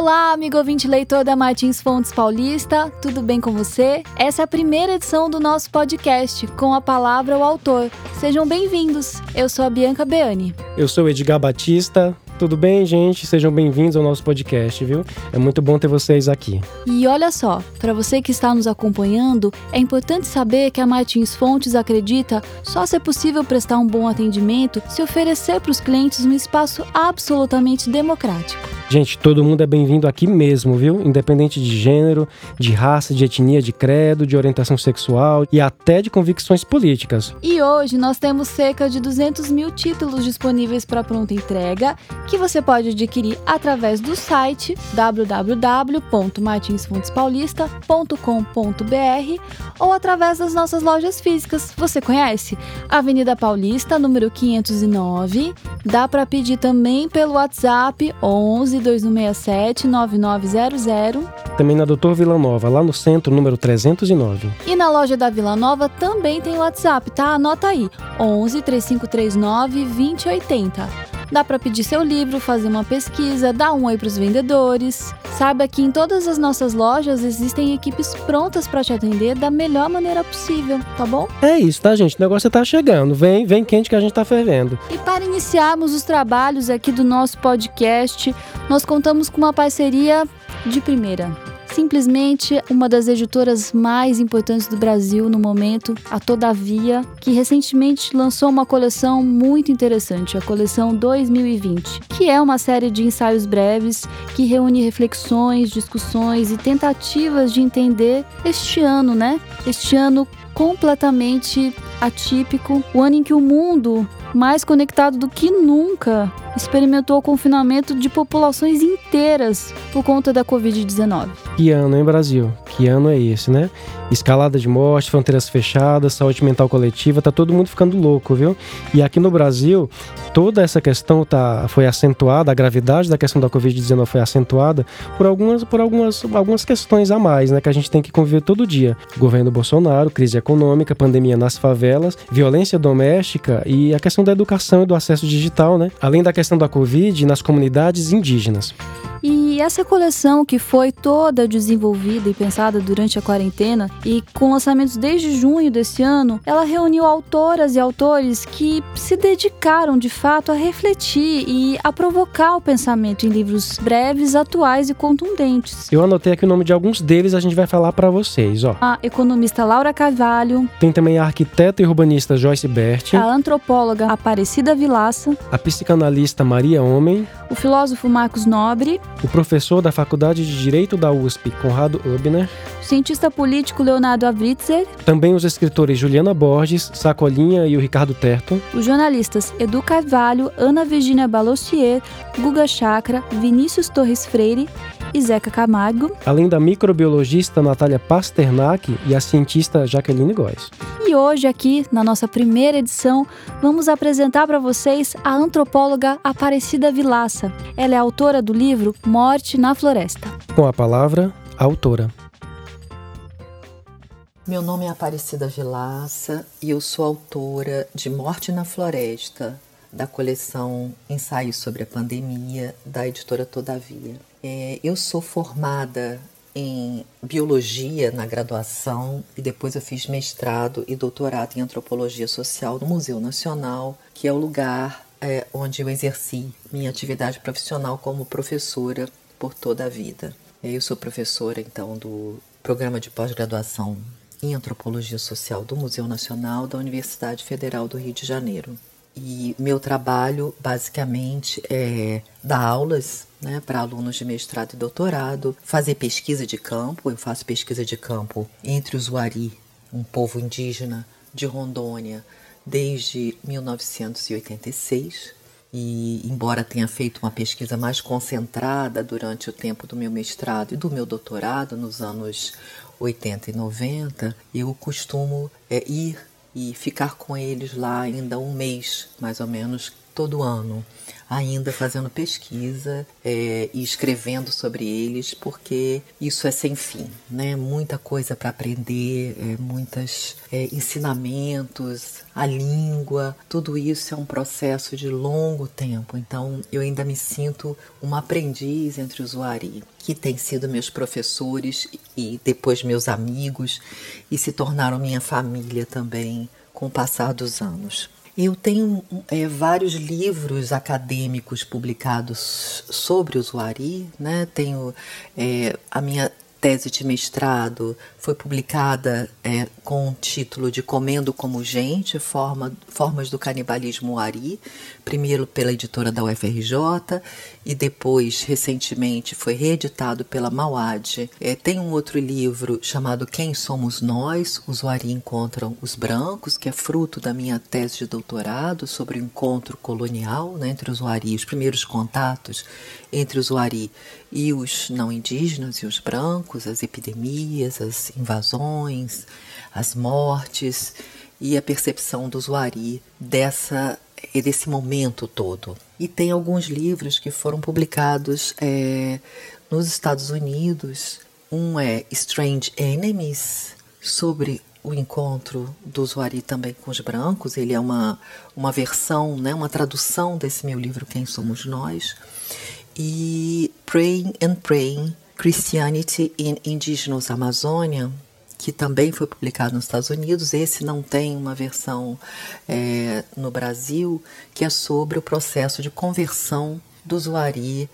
Olá, amigo ouvinte leitor da Martins Fontes Paulista, tudo bem com você? Essa é a primeira edição do nosso podcast, com a palavra o autor. Sejam bem-vindos. Eu sou a Bianca Beani. Eu sou Edgar Batista. Tudo bem, gente? Sejam bem-vindos ao nosso podcast, viu? É muito bom ter vocês aqui. E olha só, para você que está nos acompanhando, é importante saber que a Martins Fontes acredita só ser possível prestar um bom atendimento se oferecer para os clientes um espaço absolutamente democrático. Gente, todo mundo é bem-vindo aqui mesmo, viu? Independente de gênero, de raça, de etnia, de credo, de orientação sexual e até de convicções políticas. E hoje nós temos cerca de 200 mil títulos disponíveis para pronta entrega, que você pode adquirir através do site www.martinsfontespaulista.com.br ou através das nossas lojas físicas. Você conhece? Avenida Paulista, número 509. Dá para pedir também pelo WhatsApp 11 2167 9900. Também na Doutor Vila Nova, lá no centro, número 309. E na loja da Vila Nova também tem WhatsApp, tá? Anota aí: 11 3539 2080. Dá para pedir seu livro, fazer uma pesquisa, dar um oi para os vendedores. Saiba que em todas as nossas lojas existem equipes prontas para te atender da melhor maneira possível, tá bom? É isso, tá, gente? O negócio tá chegando. Vem, vem quente que a gente tá fervendo. E para iniciarmos os trabalhos aqui do nosso podcast, nós contamos com uma parceria de primeira simplesmente uma das editoras mais importantes do Brasil no momento, a Todavia, que recentemente lançou uma coleção muito interessante, a coleção 2020, que é uma série de ensaios breves que reúne reflexões, discussões e tentativas de entender este ano, né? Este ano completamente atípico, o ano em que o mundo mais conectado do que nunca, experimentou o confinamento de populações inteiras por conta da Covid-19. Que ano, hein, Brasil? Que ano é esse, né? Escalada de morte, fronteiras fechadas, saúde mental coletiva, tá todo mundo ficando louco, viu? E aqui no Brasil, toda essa questão tá, foi acentuada, a gravidade da questão da Covid-19 foi acentuada por algumas, por algumas, algumas questões a mais, né? Que a gente tem que conviver todo dia. Governo Bolsonaro, crise econômica, pandemia nas favelas, violência doméstica e a questão da educação e do acesso digital, né? Além da questão da Covid nas comunidades indígenas. E essa coleção que foi toda desenvolvida e pensada durante a quarentena e com lançamentos desde junho desse ano, ela reuniu autoras e autores que se dedicaram de fato a refletir e a provocar o pensamento em livros breves, atuais e contundentes. Eu anotei aqui o nome de alguns deles, a gente vai falar para vocês, ó. A economista Laura Carvalho, tem também a arquiteta e urbanista Joyce Bert, a antropóloga Aparecida Vilaça, a psicanalista Maria Homem, o filósofo Marcos Nobre, o professor da Faculdade de Direito da USP, Conrado Ubner, o cientista político Leonardo Avritzer, também os escritores Juliana Borges, Sacolinha e o Ricardo Terto, os jornalistas Edu Carvalho, Ana Virginia Balossier, Guga Chakra, Vinícius Torres Freire e Zeca Camargo, além da microbiologista Natália Pasternak e a cientista Jaqueline Góes. E hoje, aqui na nossa primeira edição, vamos apresentar para vocês a antropóloga Aparecida Vilaça. Ela é autora do livro Morte na Floresta. Com a palavra, a autora. Meu nome é Aparecida Vilaça e eu sou autora de Morte na Floresta, da coleção Ensaios sobre a Pandemia, da editora Todavia. É, eu sou formada em biologia na graduação e depois eu fiz mestrado e doutorado em antropologia social no Museu Nacional, que é o lugar é, onde eu exerci minha atividade profissional como professora por toda a vida. Eu sou professora então do programa de pós-graduação em antropologia social do Museu Nacional da Universidade Federal do Rio de Janeiro. E meu trabalho basicamente é dar aulas né, para alunos de mestrado e doutorado, fazer pesquisa de campo. Eu faço pesquisa de campo entre os Wari, um povo indígena de Rondônia, desde 1986. E, embora tenha feito uma pesquisa mais concentrada durante o tempo do meu mestrado e do meu doutorado, nos anos 80 e 90, eu costumo é, ir e ficar com eles lá ainda um mês, mais ou menos, todo ano. Ainda fazendo pesquisa é, e escrevendo sobre eles, porque isso é sem fim, né? Muita coisa para aprender, é, muitos é, ensinamentos, a língua, tudo isso é um processo de longo tempo. Então, eu ainda me sinto uma aprendiz entre os Wari, que têm sido meus professores e depois meus amigos e se tornaram minha família também com o passar dos anos. Eu tenho é, vários livros acadêmicos publicados sobre o Zuari, né? Tenho é, a minha tese de mestrado foi publicada é, com o título de Comendo como Gente, Forma, Formas do Canibalismo Ari, primeiro pela editora da UFRJ e depois, recentemente, foi reeditado pela Mauad. É, tem um outro livro chamado Quem Somos Nós? Os Wari Encontram os Brancos, que é fruto da minha tese de doutorado sobre o encontro colonial né, entre os Wari, os primeiros contatos entre os Wari e os não indígenas e os brancos, as epidemias, as invasões, as mortes e a percepção do Wari dessa desse momento todo. E tem alguns livros que foram publicados é, nos Estados Unidos. Um é Strange Enemies, sobre o encontro do Zuari também com os brancos. Ele é uma, uma versão, né, uma tradução desse meu livro Quem Somos Nós. E Praying and Praying, Christianity in Indigenous Amazônia, que também foi publicado nos Estados Unidos. Esse não tem uma versão é, no Brasil, que é sobre o processo de conversão do Zuari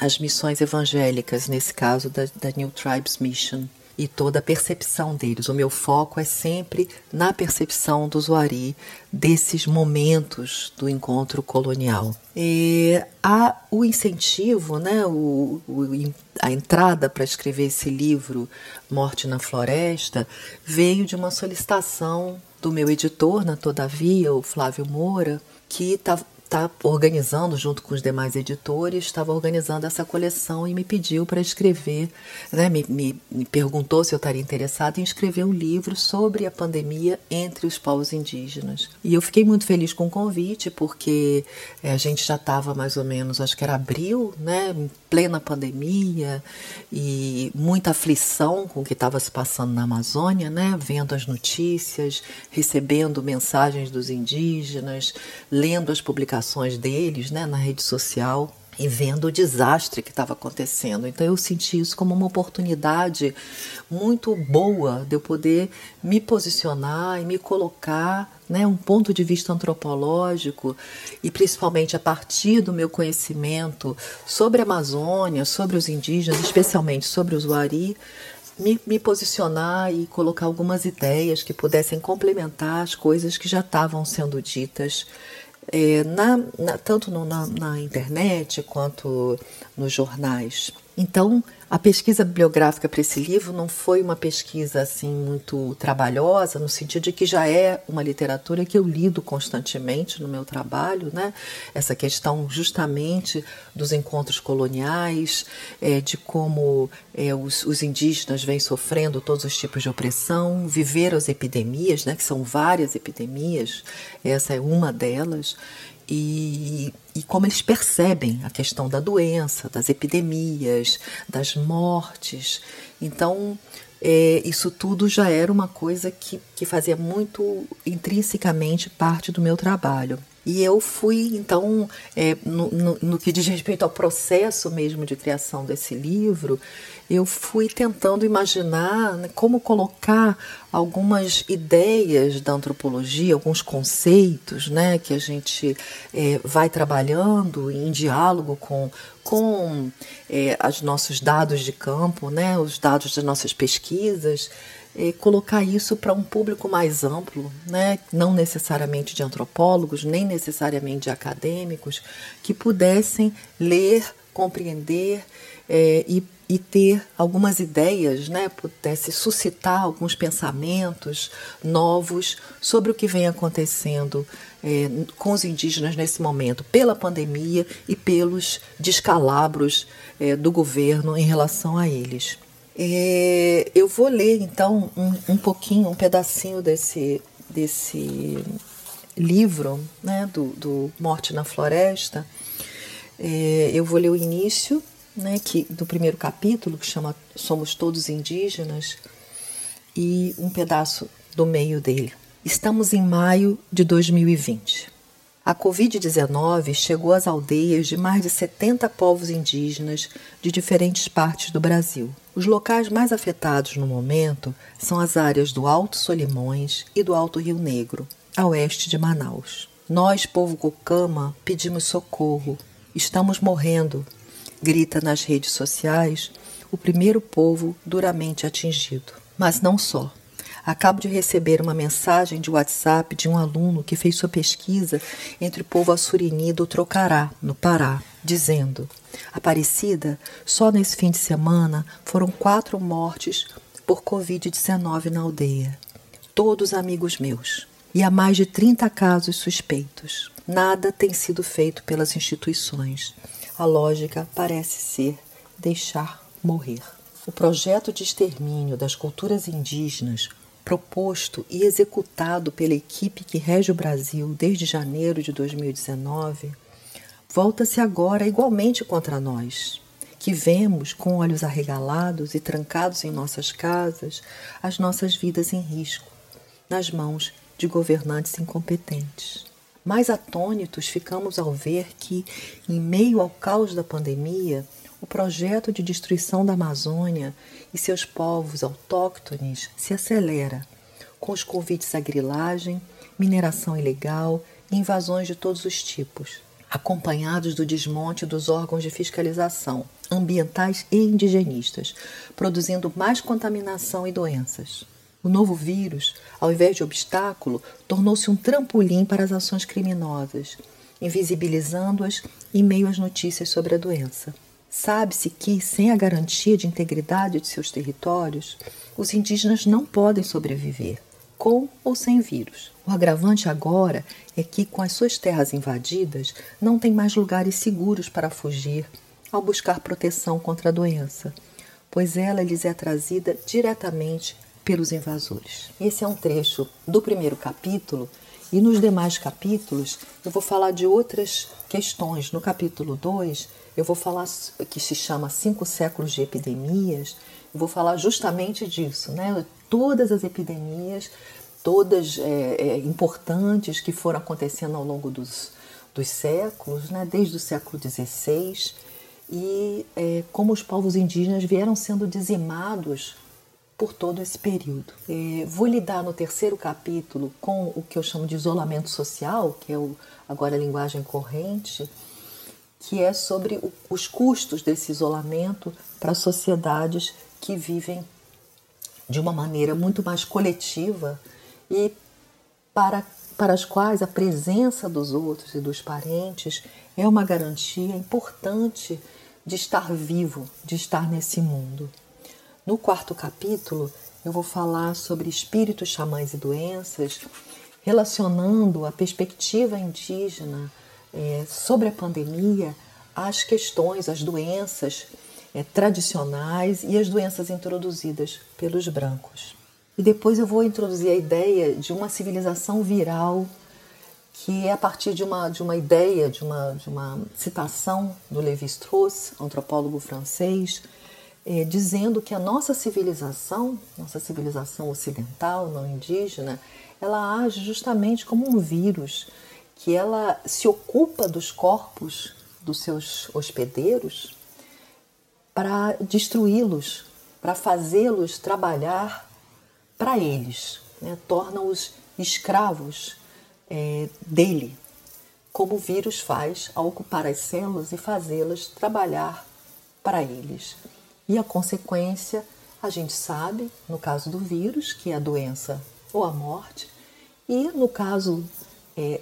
às missões evangélicas, nesse caso da, da New Tribes Mission e toda a percepção deles. O meu foco é sempre na percepção do Zuari desses momentos do encontro colonial. E há o incentivo, né, o, o a entrada para escrever esse livro, Morte na Floresta, veio de uma solicitação do meu editor, na Todavia, o Flávio Moura, que estava está organizando, junto com os demais editores, estava organizando essa coleção e me pediu para escrever, né, me, me, me, perguntou se eu estaria interessada em escrever um livro sobre a pandemia entre os povos indígenas. E eu fiquei muito feliz com o convite, porque é, a gente já estava mais ou menos, acho que era abril, né, em plena pandemia, e muita aflição com o que estava se passando na Amazônia, né, vendo as notícias, recebendo mensagens dos indígenas, lendo as publicações publicações deles né, na rede social e vendo o desastre que estava acontecendo. Então eu senti isso como uma oportunidade muito boa de eu poder me posicionar e me colocar, né, um ponto de vista antropológico e principalmente a partir do meu conhecimento sobre a Amazônia, sobre os indígenas, especialmente sobre os Wari, me, me, posicionar e colocar algumas ideias que pudessem complementar as coisas que já estavam sendo ditas é, na, na, tanto no, na, na internet quanto nos jornais. Então, a pesquisa bibliográfica para esse livro não foi uma pesquisa assim muito trabalhosa, no sentido de que já é uma literatura que eu lido constantemente no meu trabalho, né? Essa questão justamente dos encontros coloniais, é, de como é, os, os, indígenas vêm sofrendo todos os tipos de opressão, viver as epidemias, né? Que são várias epidemias, essa é uma delas e, e como eles percebem a questão da doença, das epidemias, das mortes. Então, é, isso tudo já era uma coisa que, que fazia muito intrinsecamente parte do meu trabalho. E eu fui, então, é, no, no, no, que diz respeito ao processo mesmo de criação desse livro, eu fui tentando imaginar né, como colocar algumas ideias da antropologia, alguns conceitos né, que a gente é, vai trabalhando em diálogo com, com é, os nossos dados de campo, né, os dados das nossas pesquisas é, colocar isso para um público mais amplo, né? não necessariamente de antropólogos, nem necessariamente de acadêmicos, que pudessem ler, compreender é, e, e, ter algumas ideias, né? pudesse suscitar alguns pensamentos novos sobre o que vem acontecendo é, com os indígenas nesse momento, pela pandemia e pelos descalabros do governo em relação a eles. É, eu vou ler então um, um pouquinho, um pedacinho desse, desse livro, né, do, do Morte na Floresta, É, eu vou ler o início né, que, do primeiro capítulo, que chama Somos Todos Indígenas, e um pedaço do meio dele. Estamos em maio de 2020. A Covid-19 chegou às aldeias de mais de 70 povos indígenas de diferentes partes do Brasil. Os locais mais afetados no momento são as áreas do Alto Solimões e do Alto Rio Negro, a oeste de Manaus. Nós, povo Cocama, pedimos socorro. Estamos morrendo, grita nas redes sociais o primeiro povo duramente atingido. Mas não só. Acabo de receber uma mensagem de WhatsApp de um aluno que fez sua pesquisa entre o povo assurini do Trocará, no Pará, dizendo: Aparecida, só nesse fim de semana foram quatro mortes por Covid-19 na aldeia. Todos amigos meus. E há mais de 30 casos suspeitos. Nada tem sido feito pelas instituições. A lógica parece ser deixar morrer. O projeto de extermínio das culturas indígenas proposto e executado pela equipe que rege o Brasil desde janeiro de 2019, volta-se agora igualmente contra nós, que vemos com olhos arregalados e trancados em nossas casas as nossas vidas em risco, nas mãos de governantes incompetentes. Mais atônitos ficamos ao ver que, em meio ao caos da pandemia, o projeto de destruição da Amazônia e seus povos autóctones se acelera, com os convites à grilagem, mineração ilegal e invasões de todos os tipos, acompanhados do desmonte dos órgãos de fiscalização ambientais e indigenistas, produzindo mais contaminação e doenças. O novo vírus, ao invés de obstáculo, tornou-se um trampolim para as ações criminosas, invisibilizando-as em meio às notícias sobre a doença. Sabe-se que, sem a garantia de integridade de seus territórios, os indígenas não podem sobreviver, com ou sem vírus. O agravante agora é que, com as suas terras invadidas, não tem mais lugares seguros para fugir ao buscar proteção contra a doença, pois ela lhes é trazida diretamente pelos invasores. Esse é um trecho do primeiro capítulo e nos demais capítulos eu vou falar de outras questões. No capítulo 2, eu vou falar que se chama Cinco Séculos de Epidemias, eu vou falar justamente disso, né? Todas as epidemias, todas é, é, importantes que foram acontecendo ao longo dos, dos séculos, né? desde o século XVI, e é, como os povos indígenas vieram sendo dizimados por todo esse período. É, vou lidar no terceiro capítulo com o que eu chamo de isolamento social, que é o, agora a linguagem corrente, que é sobre os custos desse isolamento para sociedades que vivem de uma maneira muito mais coletiva e para, para as quais a presença dos outros e dos parentes é uma garantia importante de estar vivo, de estar nesse mundo. No quarto capítulo, eu vou falar sobre espíritos, xamãs e doenças, relacionando a perspectiva indígena é, sobre a pandemia às questões, às doenças é, tradicionais e as doenças introduzidas pelos brancos. E depois eu vou introduzir a ideia de uma civilização viral, que é a partir de uma, de uma ideia, de uma, de uma citação do Lévi-Strauss, antropólogo francês, é, dizendo que a nossa civilização, nossa civilização ocidental, não indígena, ela age justamente como um vírus, que ela se ocupa dos corpos dos seus hospedeiros para destruí-los, para fazê-los trabalhar para eles, né? torna-os escravos é, dele, como o vírus faz ao ocupar as células e fazê-las trabalhar para eles. E a consequência, a gente sabe, no caso do vírus, que é a doença ou a morte, e no caso é,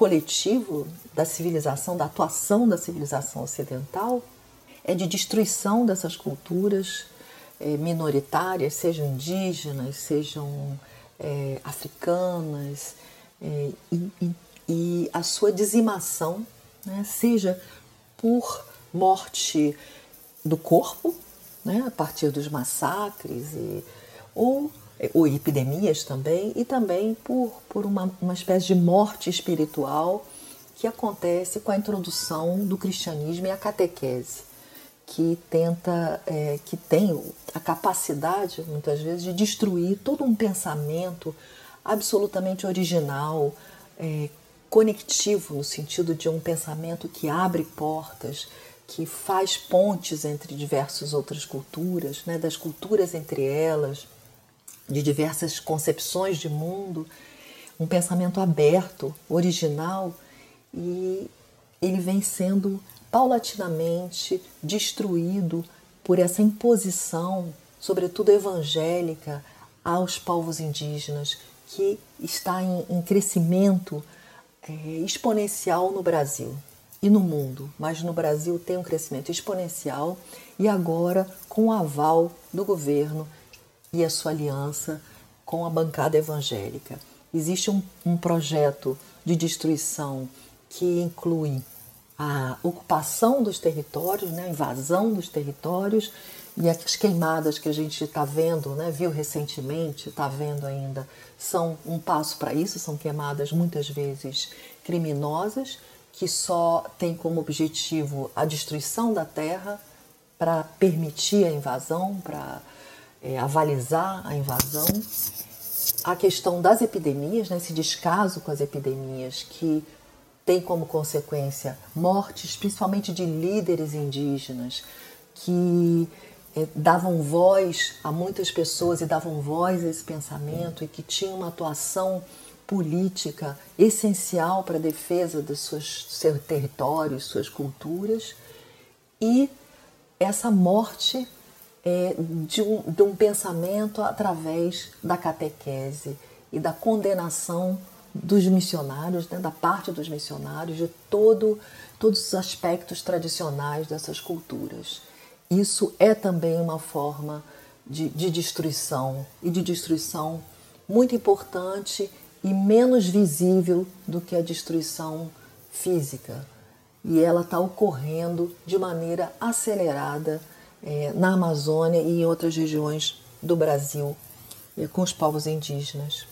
coletivo da civilização, da atuação da civilização ocidental, é de destruição dessas culturas é, minoritárias, sejam indígenas, sejam é, africanas, é, e, e, e, a sua dizimação, né, seja por morte do corpo, né, a partir dos massacres, e, ou, ou epidemias também, e também por, por uma, uma espécie de morte espiritual que acontece com a introdução do cristianismo e a catequese, que tenta, é, que tem a capacidade, muitas vezes, de destruir todo um pensamento absolutamente original, é, conectivo, no sentido de um pensamento que abre portas, que faz pontes entre diversas outras culturas, né, das culturas entre elas, de diversas concepções de mundo, um pensamento aberto, original, e ele vem sendo paulatinamente destruído por essa imposição, sobretudo evangélica, aos povos indígenas, que está em, em crescimento é, exponencial no Brasil e no mundo, mas no Brasil tem um crescimento exponencial e agora com o aval do governo e a sua aliança com a bancada evangélica. Existe um, um projeto de destruição que inclui a ocupação dos territórios, né, a invasão dos territórios e as queimadas que a gente está vendo, né, viu recentemente, está vendo ainda, são um passo para isso, são queimadas muitas vezes criminosas que só tem como objetivo a destruição da terra para permitir a invasão, para é, avalizar a invasão. A questão das epidemias, né, esse descaso com as epidemias que tem como consequência mortes, principalmente de líderes indígenas que é, davam voz a muitas pessoas e davam voz a esse pensamento e que tinham uma atuação política essencial para a defesa dos seus, seus territórios, suas culturas, e essa morte é, de, um, de um pensamento através da catequese e da condenação dos missionários, né, da parte dos missionários, de todo, todos os aspectos tradicionais dessas culturas. Isso é também uma forma de, de destruição e de destruição muito importante e menos visível do que a destruição física. E ela está ocorrendo de maneira acelerada é, na Amazônia e em outras regiões do Brasil é, com os povos indígenas.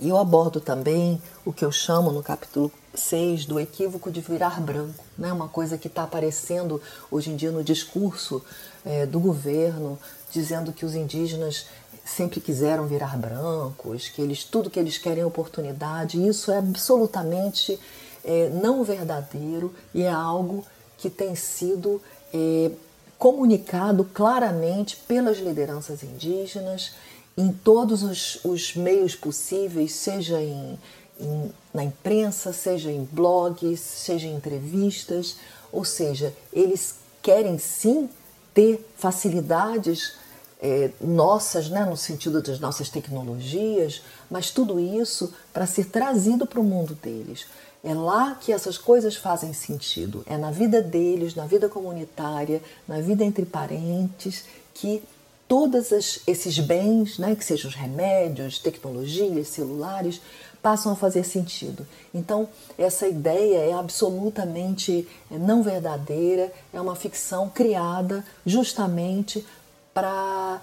E eu abordo também o que eu chamo no capítulo 6 do equívoco de virar branco, né? uma coisa que está aparecendo hoje em dia no discurso é, do governo, dizendo que os indígenas sempre quiseram virar brancos, que eles tudo que eles querem é oportunidade. Isso é absolutamente é, não verdadeiro e é algo que tem sido é, comunicado claramente pelas lideranças indígenas em todos os, os meios possíveis, seja em, em, na imprensa, seja em blogs, seja em entrevistas, ou seja, eles querem sim ter facilidades é, nossas, né, no sentido das nossas tecnologias, mas tudo isso para ser trazido para o mundo deles. É lá que essas coisas fazem sentido. É na vida deles, na vida comunitária, na vida entre parentes, que todos esses bens, né, que sejam os remédios, tecnologias, celulares, passam a fazer sentido. Então, essa ideia é absolutamente não verdadeira, é uma ficção criada justamente para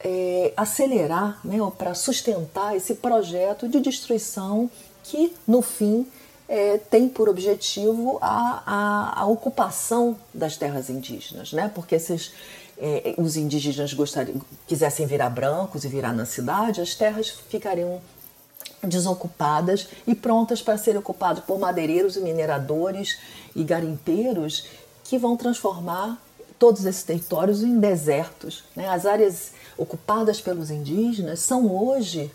é, acelerar, né, para sustentar esse projeto de destruição que, no fim, é, tem por objetivo a, a, a, ocupação das terras indígenas, né? porque esses, é, os indígenas gostariam, quisessem virar brancos e virar na cidade, as terras ficariam desocupadas e prontas para serem ocupadas por madeireiros e mineradores e garimpeiros que vão transformar todos esses territórios em desertos. Né? As áreas ocupadas pelos indígenas são hoje,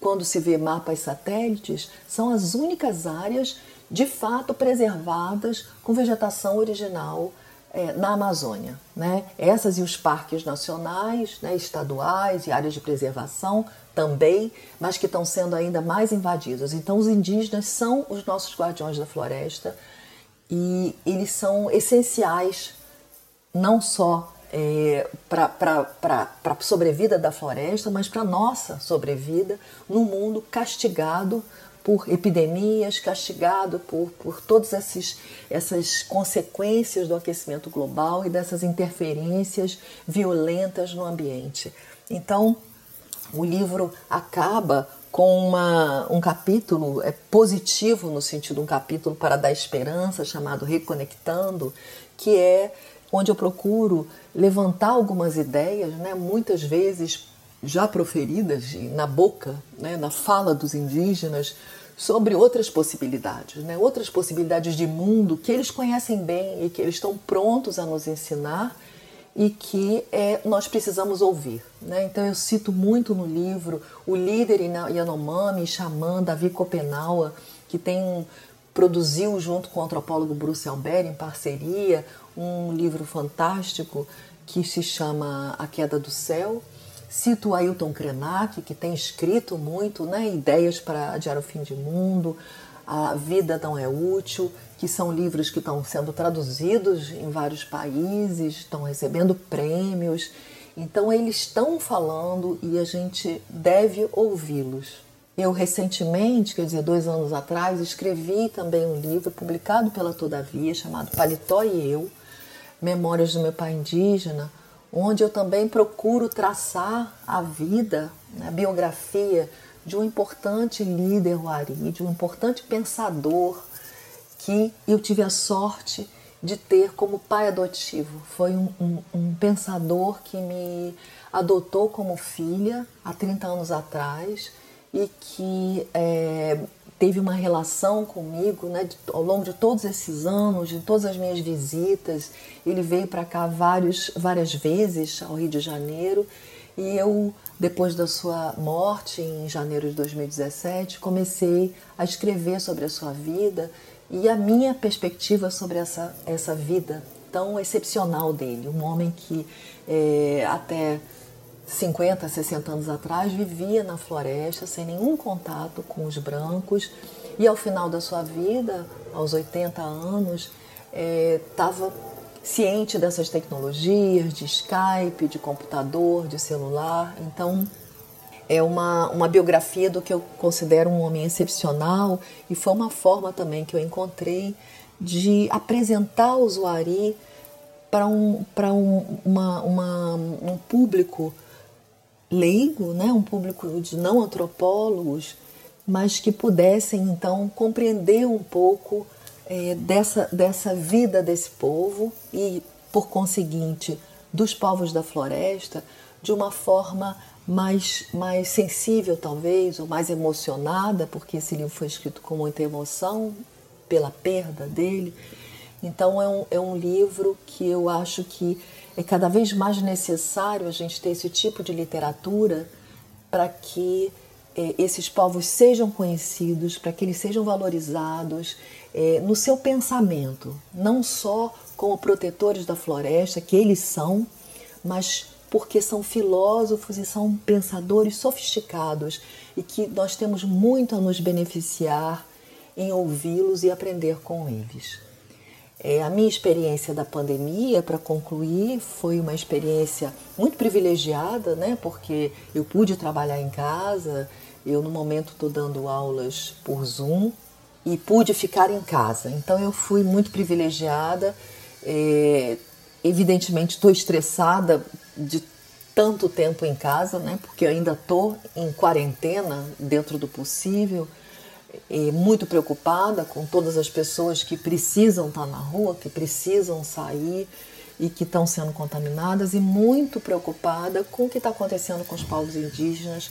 quando se vê mapas satélites, são as únicas áreas de fato preservadas com vegetação original é, na Amazônia. Né? Essas e os parques nacionais, né, estaduais e áreas de preservação também, mas que estão sendo ainda mais invadidos. Então, os indígenas são os nossos guardiões da floresta e eles são essenciais não só é, para a sobrevida da floresta, mas para a nossa sobrevida no mundo castigado por epidemias, castigado por, por todas esses, essas consequências do aquecimento global e dessas interferências violentas no ambiente. Então, o livro acaba com uma, um capítulo é, positivo, no sentido um capítulo para dar esperança, chamado Reconectando, que é onde eu procuro levantar algumas ideias, né, muitas vezes já proferidas na boca, né, na fala dos indígenas, sobre outras possibilidades, né, outras possibilidades de mundo que eles conhecem bem e que eles estão prontos a nos ensinar e que é, nós precisamos ouvir. Né? Então eu cito muito no livro o líder Yanomami, xamã Davi Copenaua, que tem produziu junto com o antropólogo Bruce Albert em parceria um livro fantástico que se chama A Queda do Céu. Cito Ailton Krenak, que tem escrito muito, né, ideias para adiar o fim de mundo, A Vida Não É Útil, que são livros que estão sendo traduzidos em vários países, estão recebendo prêmios. Então, eles estão falando e a gente deve ouvi-los. Eu, recentemente, quer dizer, dois anos atrás, escrevi também um livro publicado pela Todavia, chamado Paletó e Eu, Memórias do Meu Pai Indígena, onde eu também procuro traçar a vida, né, a biografia de um importante líder Wari, de um importante pensador que eu tive a sorte de ter como pai adotivo. Foi um, um, um, pensador que me adotou como filha há 30 anos atrás e que é, teve uma relação comigo né, de, ao longo de todos esses anos, de todas as minhas visitas. Ele veio para cá vários, várias vezes ao Rio de Janeiro e eu, depois da sua morte em janeiro de 2017, comecei a escrever sobre a sua vida e a minha perspectiva sobre essa, essa vida tão excepcional dele. Um homem que é, até 50, 60 anos atrás vivia na floresta sem nenhum contato com os brancos e ao final da sua vida, aos 80 anos, estava é, ciente dessas tecnologias de Skype, de computador, de celular. Então, é uma, uma biografia do que eu considero um homem excepcional e foi uma forma também que eu encontrei de apresentar o Zuari para um, um, uma, uma, um público leigo, né? um público de não antropólogos, mas que pudessem então compreender um pouco é, dessa, dessa vida desse povo e, por conseguinte, dos povos da floresta de uma forma mais, mais sensível, talvez, ou mais emocionada, porque esse livro foi escrito com muita emoção pela perda dele. Então, é um, é um livro que eu acho que é cada vez mais necessário a gente ter esse tipo de literatura para que é, esses povos sejam conhecidos, para que eles sejam valorizados é, no seu pensamento, não só como protetores da floresta, que eles são, mas porque são filósofos e são pensadores sofisticados e que nós temos muito a nos beneficiar em ouvi-los e aprender com eles. É, a minha experiência da pandemia, para concluir, foi uma experiência muito privilegiada, né? Porque eu pude trabalhar em casa, eu no momento estou dando aulas por Zoom e pude ficar em casa. Então eu fui muito privilegiada. É, evidentemente estou estressada de tanto tempo em casa, né? Porque ainda estou em quarentena dentro do possível e muito preocupada com todas as pessoas que precisam estar na rua, que precisam sair e que estão sendo contaminadas e muito preocupada com o que está acontecendo com os povos indígenas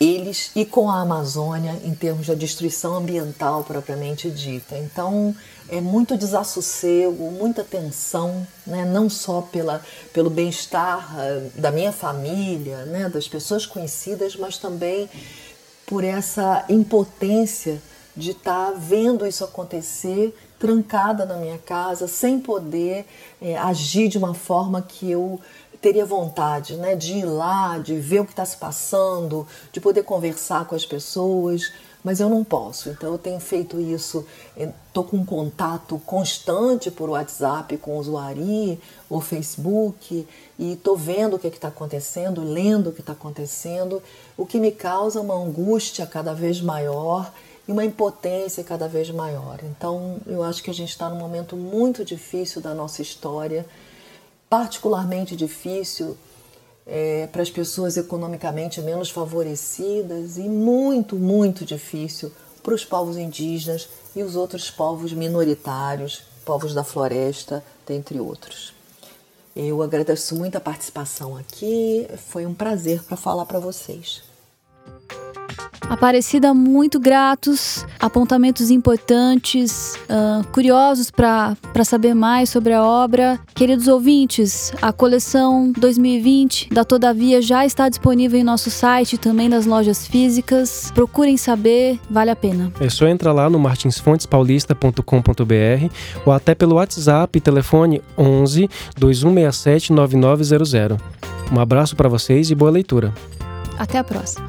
eles e com a Amazônia em termos da destruição ambiental propriamente dita. Então é muito desassossego, muita tensão, né? não só pela, pelo bem-estar uh, da minha família, né? das pessoas conhecidas, mas também por essa impotência de estar tá vendo isso acontecer trancada na minha casa, sem poder é, agir de uma forma que eu teria vontade né, de ir lá, de ver o que está se passando, de poder conversar com as pessoas, mas eu não posso. Então eu tenho feito isso, estou com um contato constante por WhatsApp com o usuário, ou Facebook, e estou vendo o que é está acontecendo, lendo o que está acontecendo, o que me causa uma angústia cada vez maior e uma impotência cada vez maior. Então eu acho que a gente está num momento muito difícil da nossa história particularmente difícil é, para as pessoas economicamente menos favorecidas e muito, muito difícil para os povos indígenas e os outros povos minoritários, povos da floresta, dentre outros. Eu agradeço muito a participação aqui, foi um prazer para falar para vocês. Aparecida, muito gratos, apontamentos importantes, uh, curiosos para saber mais sobre a obra. Queridos ouvintes, a coleção 2020 da Todavia já está disponível em nosso site e também nas lojas físicas. Procurem saber, vale a pena. É só entrar lá no martinsfontespaulista.com.br ou até pelo WhatsApp, telefone 11 2167 9900. Um abraço para vocês e boa leitura. Até a próxima.